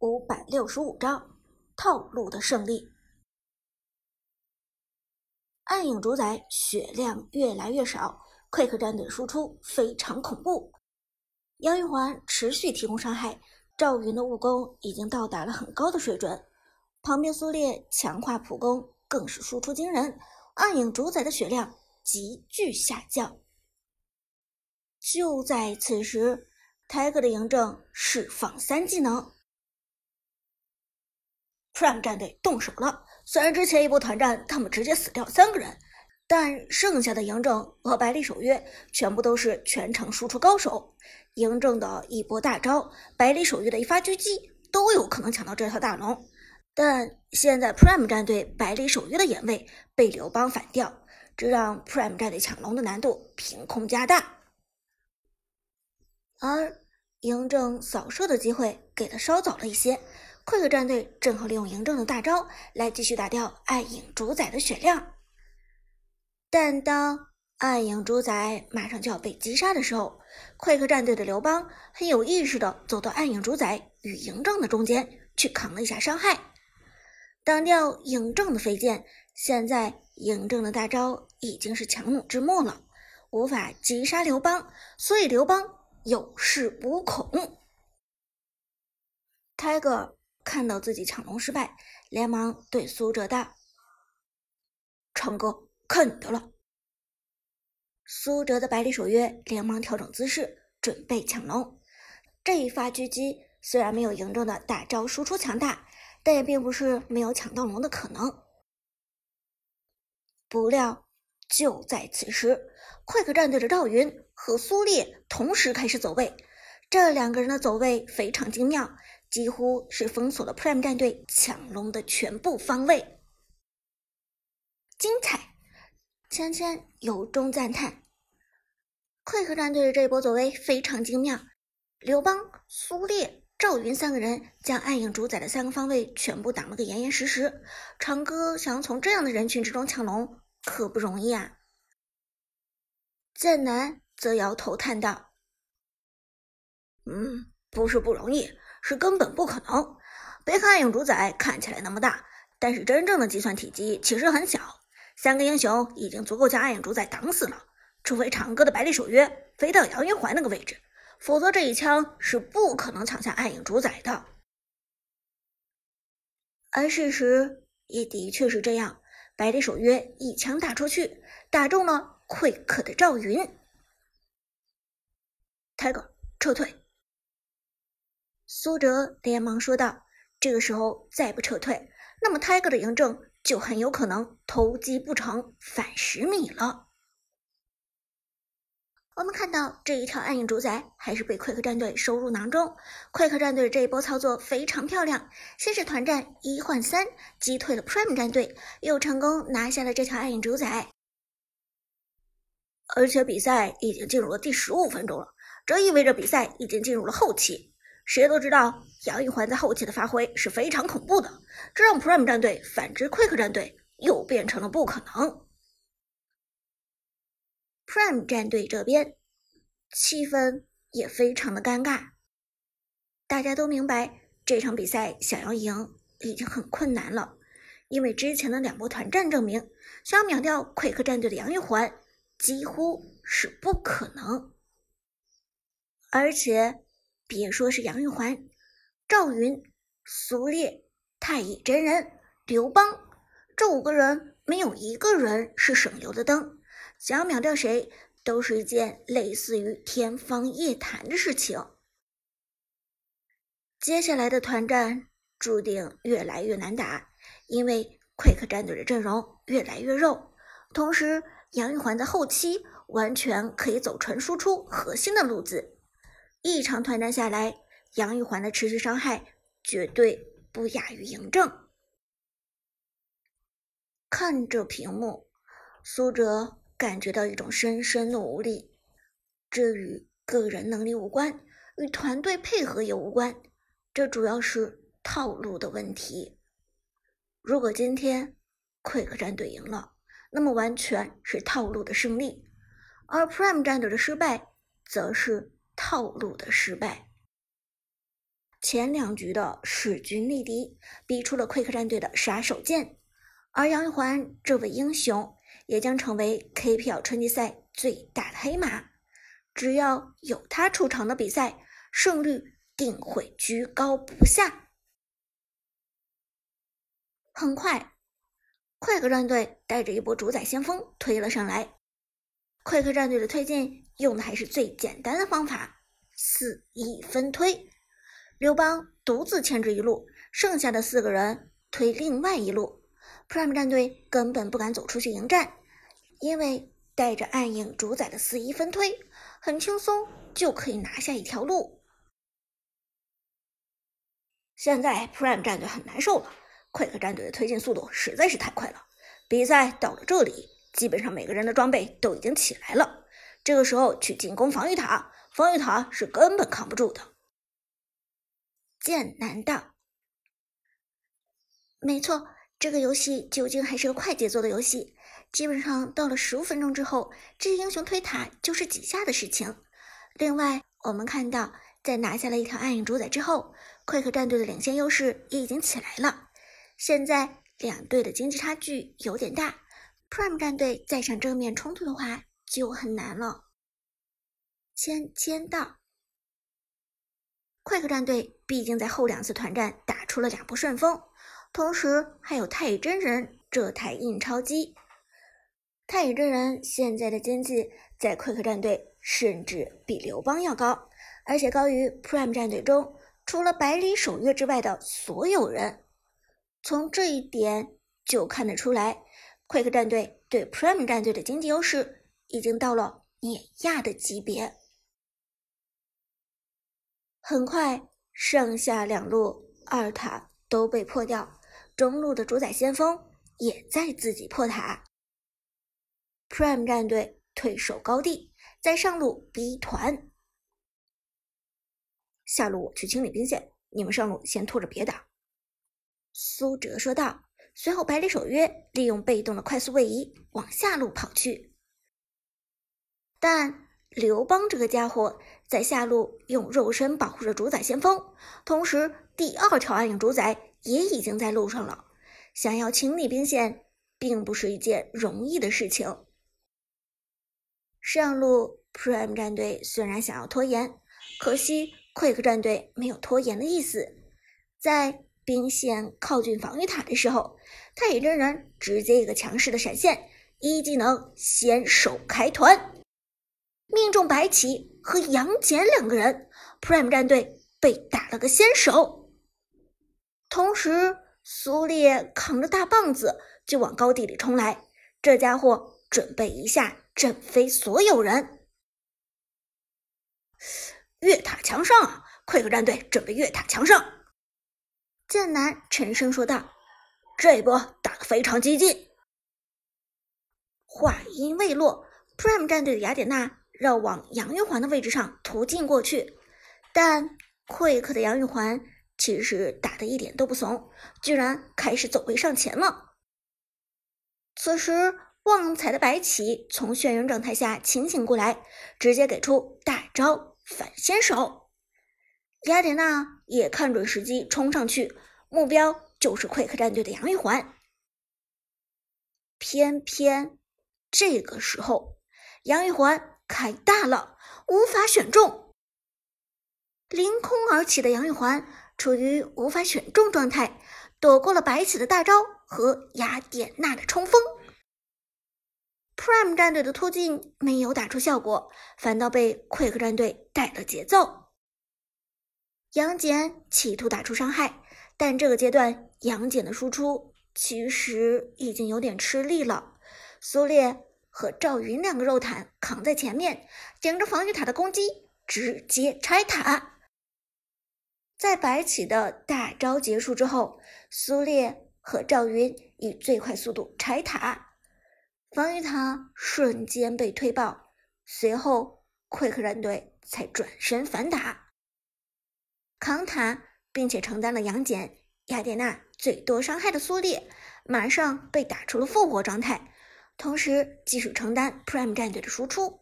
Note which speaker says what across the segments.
Speaker 1: 五百六十五章套路的胜利。暗影主宰血量越来越少，Quick 战队输出非常恐怖。杨玉环持续提供伤害，赵云的武功已经到达了很高的水准，旁边苏烈强化普攻更是输出惊人，暗影主宰的血量急剧下降。就在此时。泰戈的嬴政释放三技能，Prime 战队动手了。虽然之前一波团战他们直接死掉三个人，但剩下的嬴政和百里守约全部都是全场输出高手。嬴政的一波大招，百里守约的一发狙击都有可能抢到这条大龙。但现在 Prime 战队百里守约的眼位被刘邦反掉，这让 Prime 战队抢龙的难度凭空加大。而嬴政扫射的机会给的稍早了一些，Quick 战队正好利用嬴政的大招来继续打掉暗影主宰的血量。但当暗影主宰马上就要被击杀的时候，Quick 战队的刘邦很有意识的走到暗影主宰与嬴政的中间去扛了一下伤害，挡掉嬴政的飞剑。现在嬴政的大招已经是强弩之末了，无法击杀刘邦，所以刘邦。有恃无恐。泰戈看到自己抢龙失败，连忙对苏哲道：“长哥，看你的了。”苏哲的百里守约连忙调整姿势，准备抢龙。这一发狙击虽然没有嬴政的大招输出强大，但也并不是没有抢到龙的可能。不料。就在此时，快克战队的赵云和苏烈同时开始走位，这两个人的走位非常精妙，几乎是封锁了 Prime 战队抢龙的全部方位。精彩！芊芊由衷赞叹，快克战队的这一波走位非常精妙，刘邦、苏烈、赵云三个人将暗影主宰的三个方位全部挡了个严严实实。长歌想要从这样的人群之中抢龙。可不容易啊！剑南则摇头叹道：“
Speaker 2: 嗯，不是不容易，是根本不可能。别看暗影主宰看起来那么大，但是真正的计算体积其实很小。三个英雄已经足够将暗影主宰挡死了，除非长歌的百里守约飞到杨玉环那个位置，否则这一枪是不可能抢下暗影主宰的。
Speaker 1: 而事实也的确是这样。”百里守约一枪打出去，打中了溃克的赵云。
Speaker 2: Tiger，撤退。
Speaker 1: 苏哲连忙说道：“这个时候再不撤退，那么泰戈的嬴政就很有可能偷鸡不成反蚀米了。”我们看到这一条暗影主宰还是被 Quick 战队收入囊中。Quick 战队这一波操作非常漂亮，先是团战一换三，击退了 Prime 战队，又成功拿下了这条暗影主宰。
Speaker 2: 而且比赛已经进入了第十五分钟了，这意味着比赛已经进入了后期。谁都知道杨玉环在后期的发挥是非常恐怖的，这让 Prime 战队反制 Quick 战队又变成了不可能。
Speaker 1: Prime 战队这边气氛也非常的尴尬，大家都明白这场比赛想要赢已经很困难了，因为之前的两波团战证明，想要秒掉 Quick 战队的杨玉环几乎是不可能。而且别说是杨玉环，赵云、苏烈、太乙真人、刘邦这五个人，没有一个人是省油的灯。想要秒掉谁，都是一件类似于天方夜谭的事情。接下来的团战注定越来越难打，因为 Quick 战队的阵容越来越肉，同时杨玉环的后期完全可以走纯输出核心的路子。一场团战下来，杨玉环的持续伤害绝对不亚于嬴政。看着屏幕，苏哲。感觉到一种深深的无力，这与个人能力无关，与团队配合也无关，这主要是套路的问题。如果今天 Quick 战队赢了，那么完全是套路的胜利；而 Prime 战队的失败，则是套路的失败。前两局的势均力敌，逼出了 Quick 战队的杀手锏。而杨玉环这位英雄也将成为 KPL 春季赛最大的黑马。只要有他出场的比赛，胜率定会居高不下。很快，Quick 战队带着一波主宰先锋推了上来。Quick 战队的推进用的还是最简单的方法——四一分推。刘邦独自牵制一路，剩下的四个人推另外一路。Prime 战队根本不敢走出去迎战，因为带着暗影主宰的四一分推，很轻松就可以拿下一条路。现在 Prime 战队很难受了，Quick 战队的推进速度实在是太快了。比赛到了这里，基本上每个人的装备都已经起来了，这个时候去进攻防御塔，防御塔是根本扛不住的。剑南道，没错，这个游戏究竟还是个快节奏的游戏。基本上到了十五分钟之后，这些英雄推塔就是几下的事情。另外，我们看到，在拿下了一条暗影主宰之后，Quick 战队的领先优势也已经起来了。现在两队的经济差距有点大，Prime 战队再上正面冲突的话就很难了。签签到。快克战队毕竟在后两次团战打出了两波顺风，同时还有太乙真人这台印钞机。太乙真人现在的经济在快克战队甚至比刘邦要高，而且高于 Prime 战队中除了百里守约之外的所有人。从这一点就看得出来，Quick 战队对 Prime 战队的经济优势已经到了碾压的级别。很快，上下两路二塔都被破掉，中路的主宰先锋也在自己破塔。Prime 战队退守高地，在上路逼团，下路我去清理兵线，你们上路先拖着别打。苏哲说道。随后，百里守约利用被动的快速位移往下路跑去，但。刘邦这个家伙在下路用肉身保护着主宰先锋，同时第二条暗影主宰也已经在路上了。想要清理兵线，并不是一件容易的事情。上路 Prime 战队虽然想要拖延，可惜 Quick 战队没有拖延的意思。在兵线靠近防御塔的时候，太乙真人直接一个强势的闪现，一技能先手开团。命中白起和杨戬两个人，Prime 战队被打了个先手。同时，苏烈扛着大棒子就往高地里冲来，这家伙准备一下震飞所有人。越塔强上啊快克战队准备越塔强上。剑南沉声说道：“这一波打得非常激进。”话音未落，Prime 战队的雅典娜。绕往杨玉环的位置上突进过去，但 Quick 的杨玉环其实打的一点都不怂，居然开始走位上前了。此时，旺财的白起从眩晕状态下清醒过来，直接给出大招反先手。雅典娜也看准时机冲上去，目标就是 Quick 战队的杨玉环。偏偏这个时候，杨玉环。开大了，无法选中。凌空而起的杨玉环处于无法选中状态，躲过了白起的大招和雅典娜的冲锋。Prime 战队的突进没有打出效果，反倒被奎克战队带了节奏。杨戬企图打出伤害，但这个阶段杨戬的输出其实已经有点吃力了。苏烈。和赵云两个肉坦扛在前面，顶着防御塔的攻击，直接拆塔。在白起的大招结束之后，苏烈和赵云以最快速度拆塔，防御塔瞬间被推爆。随后，Quick 战队才转身反打，扛塔并且承担了杨戬、雅典娜最多伤害的苏烈，马上被打出了复活状态。同时，继续承担 Prime 战队的输出，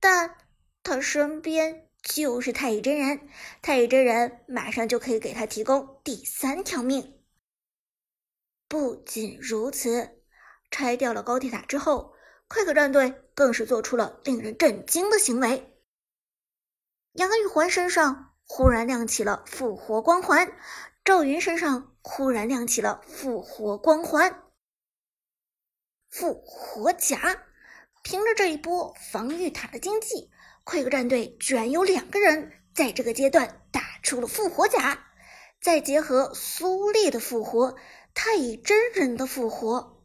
Speaker 1: 但他身边就是太乙真人，太乙真人马上就可以给他提供第三条命。不仅如此，拆掉了高铁塔之后，快克战队更是做出了令人震惊的行为。杨玉环身上忽然亮起了复活光环，赵云身上忽然亮起了复活光环，复活甲。凭着这一波防御塔的经济，快克战队居然有两个人在这个阶段打出了复活甲，再结合苏烈的复活。太乙真人的复活，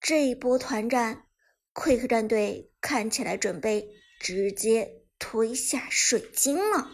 Speaker 1: 这一波团战，Quick 战队看起来准备直接涂一下水晶了。